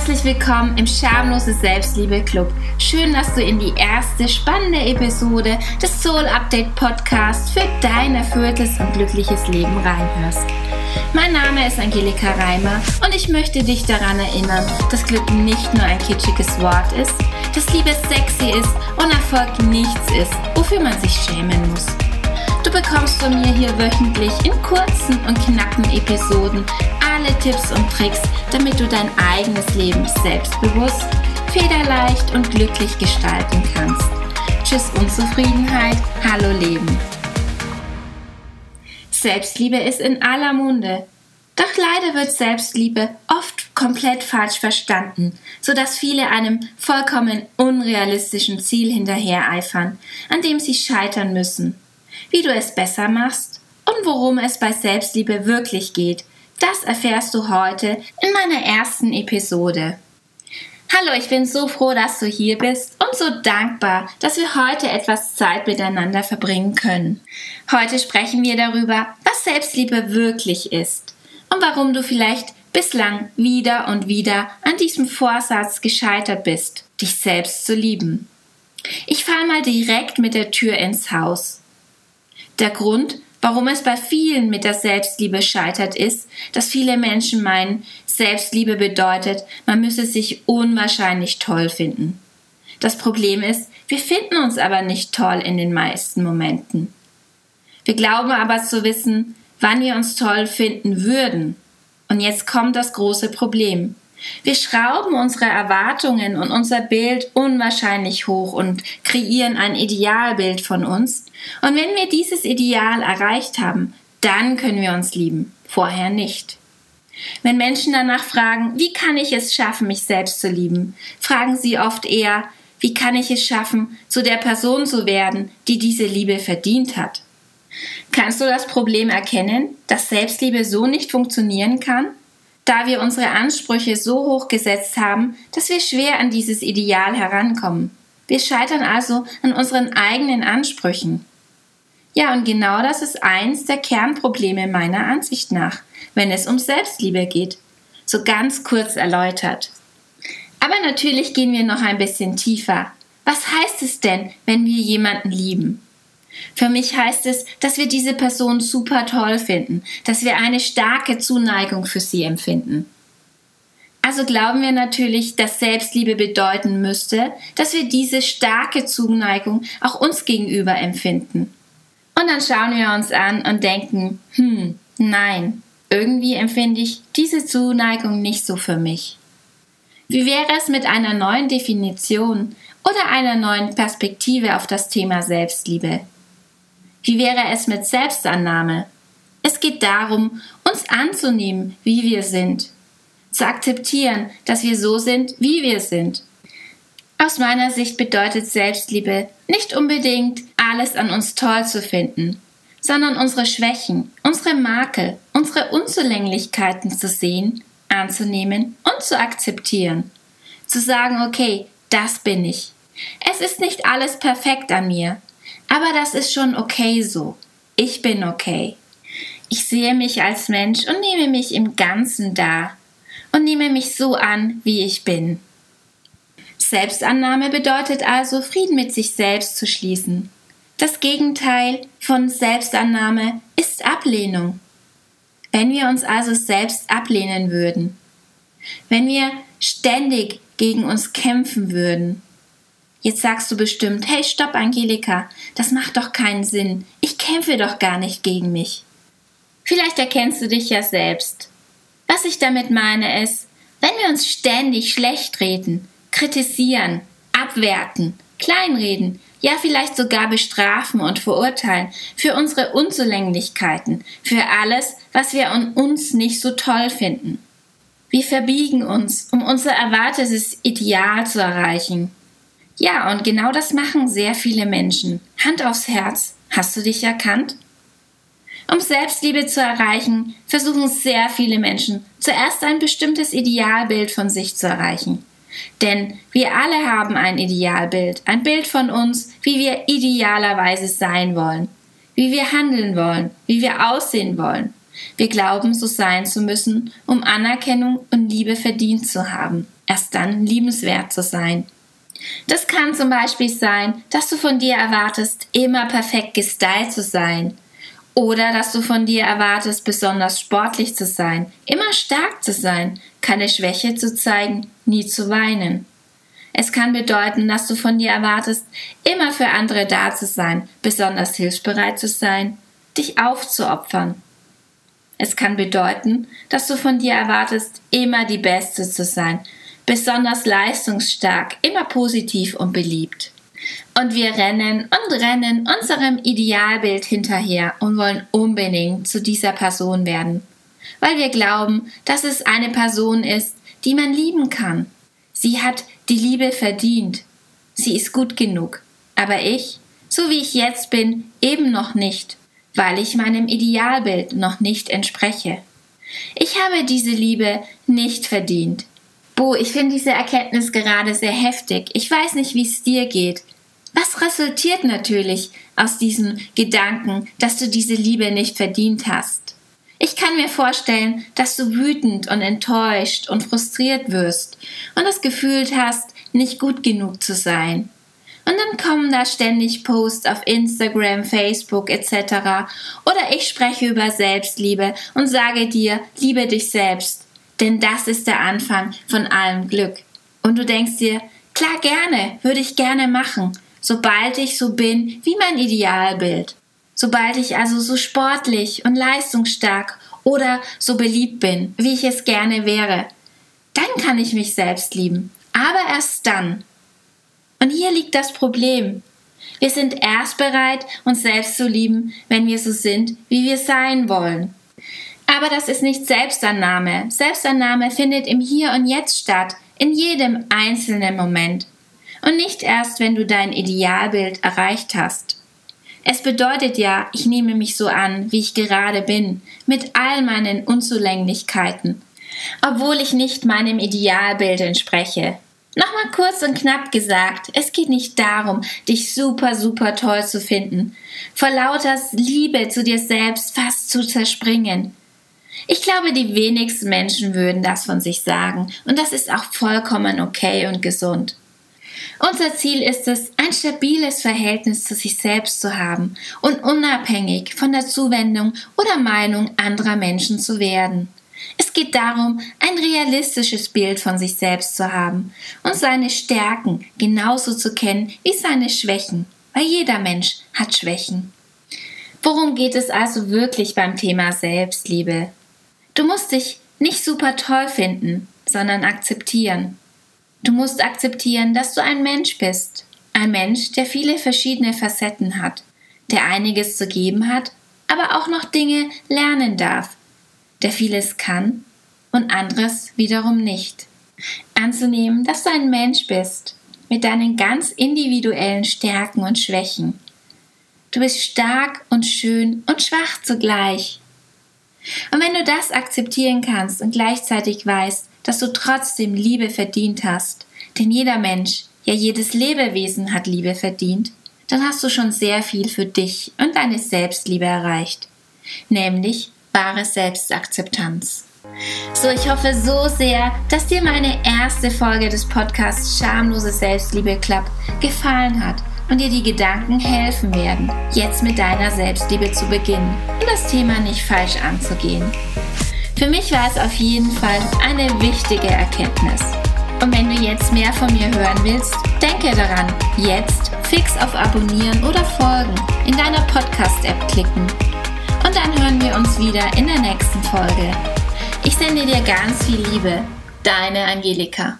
Herzlich willkommen im Schamlose Selbstliebe Club. Schön, dass du in die erste spannende Episode des Soul Update Podcasts für dein erfülltes und glückliches Leben reinhörst. Mein Name ist Angelika Reimer und ich möchte dich daran erinnern, dass Glück nicht nur ein kitschiges Wort ist, dass Liebe sexy ist und Erfolg nichts ist, wofür man sich schämen muss. Du bekommst von mir hier wöchentlich in kurzen und knappen Episoden alle Tipps und Tricks, damit du dein eigenes Leben selbstbewusst, federleicht und glücklich gestalten kannst. Tschüss Unzufriedenheit, hallo Leben. Selbstliebe ist in aller Munde. Doch leider wird Selbstliebe oft komplett falsch verstanden, sodass viele einem vollkommen unrealistischen Ziel hinterhereifern, an dem sie scheitern müssen. Wie du es besser machst und worum es bei Selbstliebe wirklich geht, das erfährst du heute in meiner ersten Episode. Hallo, ich bin so froh, dass du hier bist und so dankbar, dass wir heute etwas Zeit miteinander verbringen können. Heute sprechen wir darüber, was Selbstliebe wirklich ist und warum du vielleicht bislang wieder und wieder an diesem Vorsatz gescheitert bist, dich selbst zu lieben. Ich fall mal direkt mit der Tür ins Haus. Der Grund, Warum es bei vielen mit der Selbstliebe scheitert, ist, dass viele Menschen meinen, Selbstliebe bedeutet, man müsse sich unwahrscheinlich toll finden. Das Problem ist, wir finden uns aber nicht toll in den meisten Momenten. Wir glauben aber zu wissen, wann wir uns toll finden würden. Und jetzt kommt das große Problem. Wir schrauben unsere Erwartungen und unser Bild unwahrscheinlich hoch und kreieren ein Idealbild von uns. Und wenn wir dieses Ideal erreicht haben, dann können wir uns lieben, vorher nicht. Wenn Menschen danach fragen, wie kann ich es schaffen, mich selbst zu lieben, fragen sie oft eher, wie kann ich es schaffen, zu der Person zu werden, die diese Liebe verdient hat. Kannst du das Problem erkennen, dass Selbstliebe so nicht funktionieren kann? Da wir unsere Ansprüche so hoch gesetzt haben, dass wir schwer an dieses Ideal herankommen. Wir scheitern also an unseren eigenen Ansprüchen. Ja, und genau das ist eins der Kernprobleme meiner Ansicht nach, wenn es um Selbstliebe geht. So ganz kurz erläutert. Aber natürlich gehen wir noch ein bisschen tiefer. Was heißt es denn, wenn wir jemanden lieben? Für mich heißt es, dass wir diese Person super toll finden, dass wir eine starke Zuneigung für sie empfinden. Also glauben wir natürlich, dass Selbstliebe bedeuten müsste, dass wir diese starke Zuneigung auch uns gegenüber empfinden. Und dann schauen wir uns an und denken, hm, nein, irgendwie empfinde ich diese Zuneigung nicht so für mich. Wie wäre es mit einer neuen Definition oder einer neuen Perspektive auf das Thema Selbstliebe? Wie wäre es mit Selbstannahme? Es geht darum, uns anzunehmen, wie wir sind, zu akzeptieren, dass wir so sind, wie wir sind. Aus meiner Sicht bedeutet Selbstliebe nicht unbedingt alles an uns toll zu finden, sondern unsere Schwächen, unsere Makel, unsere Unzulänglichkeiten zu sehen, anzunehmen und zu akzeptieren. Zu sagen, okay, das bin ich. Es ist nicht alles perfekt an mir, aber das ist schon okay so. Ich bin okay. Ich sehe mich als Mensch und nehme mich im Ganzen da und nehme mich so an, wie ich bin. Selbstannahme bedeutet also, Frieden mit sich selbst zu schließen. Das Gegenteil von Selbstannahme ist Ablehnung. Wenn wir uns also selbst ablehnen würden, wenn wir ständig gegen uns kämpfen würden, Jetzt sagst du bestimmt, hey, stopp, Angelika, das macht doch keinen Sinn. Ich kämpfe doch gar nicht gegen mich. Vielleicht erkennst du dich ja selbst. Was ich damit meine ist, wenn wir uns ständig schlecht reden, kritisieren, abwerten, kleinreden, ja vielleicht sogar bestrafen und verurteilen für unsere Unzulänglichkeiten, für alles, was wir an uns nicht so toll finden. Wir verbiegen uns, um unser erwartetes Ideal zu erreichen, ja, und genau das machen sehr viele Menschen. Hand aufs Herz. Hast du dich erkannt? Um Selbstliebe zu erreichen, versuchen sehr viele Menschen zuerst ein bestimmtes Idealbild von sich zu erreichen. Denn wir alle haben ein Idealbild, ein Bild von uns, wie wir idealerweise sein wollen, wie wir handeln wollen, wie wir aussehen wollen. Wir glauben, so sein zu müssen, um Anerkennung und Liebe verdient zu haben, erst dann liebenswert zu sein. Das kann zum Beispiel sein, dass du von dir erwartest, immer perfekt gestylt zu sein. Oder dass du von dir erwartest, besonders sportlich zu sein, immer stark zu sein, keine Schwäche zu zeigen, nie zu weinen. Es kann bedeuten, dass du von dir erwartest, immer für andere da zu sein, besonders hilfsbereit zu sein, dich aufzuopfern. Es kann bedeuten, dass du von dir erwartest, immer die Beste zu sein, besonders leistungsstark, immer positiv und beliebt. Und wir rennen und rennen unserem Idealbild hinterher und wollen unbedingt zu dieser Person werden, weil wir glauben, dass es eine Person ist, die man lieben kann. Sie hat die Liebe verdient. Sie ist gut genug. Aber ich, so wie ich jetzt bin, eben noch nicht, weil ich meinem Idealbild noch nicht entspreche. Ich habe diese Liebe nicht verdient. Bo, ich finde diese Erkenntnis gerade sehr heftig. Ich weiß nicht, wie es dir geht. Was resultiert natürlich aus diesem Gedanken, dass du diese Liebe nicht verdient hast? Ich kann mir vorstellen, dass du wütend und enttäuscht und frustriert wirst und das Gefühl hast, nicht gut genug zu sein. Und dann kommen da ständig Posts auf Instagram, Facebook etc. Oder ich spreche über Selbstliebe und sage dir, liebe dich selbst, denn das ist der Anfang von allem Glück. Und du denkst dir, klar gerne, würde ich gerne machen, sobald ich so bin wie mein Idealbild. Sobald ich also so sportlich und leistungsstark oder so beliebt bin, wie ich es gerne wäre, dann kann ich mich selbst lieben. Aber erst dann. Und hier liegt das Problem. Wir sind erst bereit, uns selbst zu lieben, wenn wir so sind, wie wir sein wollen. Aber das ist nicht Selbstannahme. Selbstannahme findet im Hier und Jetzt statt, in jedem einzelnen Moment. Und nicht erst, wenn du dein Idealbild erreicht hast. Es bedeutet ja, ich nehme mich so an, wie ich gerade bin, mit all meinen Unzulänglichkeiten, obwohl ich nicht meinem Idealbild entspreche. Nochmal kurz und knapp gesagt, es geht nicht darum, dich super, super toll zu finden, vor lauter Liebe zu dir selbst fast zu zerspringen. Ich glaube, die wenigsten Menschen würden das von sich sagen, und das ist auch vollkommen okay und gesund. Unser Ziel ist es, ein stabiles Verhältnis zu sich selbst zu haben und unabhängig von der Zuwendung oder Meinung anderer Menschen zu werden. Es geht darum, ein realistisches Bild von sich selbst zu haben und seine Stärken genauso zu kennen wie seine Schwächen, weil jeder Mensch hat Schwächen. Worum geht es also wirklich beim Thema Selbstliebe? Du musst dich nicht super toll finden, sondern akzeptieren. Du musst akzeptieren, dass du ein Mensch bist. Ein Mensch, der viele verschiedene Facetten hat, der einiges zu geben hat, aber auch noch Dinge lernen darf, der vieles kann und anderes wiederum nicht. Anzunehmen, dass du ein Mensch bist, mit deinen ganz individuellen Stärken und Schwächen. Du bist stark und schön und schwach zugleich. Und wenn du das akzeptieren kannst und gleichzeitig weißt, dass du trotzdem Liebe verdient hast, denn jeder Mensch, ja jedes Lebewesen hat Liebe verdient, dann hast du schon sehr viel für dich und deine Selbstliebe erreicht, nämlich wahre Selbstakzeptanz. So, ich hoffe so sehr, dass dir meine erste Folge des Podcasts Schamlose Selbstliebe Club gefallen hat und dir die Gedanken helfen werden, jetzt mit deiner Selbstliebe zu beginnen und das Thema nicht falsch anzugehen. Für mich war es auf jeden Fall eine wichtige Erkenntnis. Und wenn du jetzt mehr von mir hören willst, denke daran, jetzt fix auf Abonnieren oder Folgen in deiner Podcast-App klicken. Und dann hören wir uns wieder in der nächsten Folge. Ich sende dir ganz viel Liebe. Deine Angelika.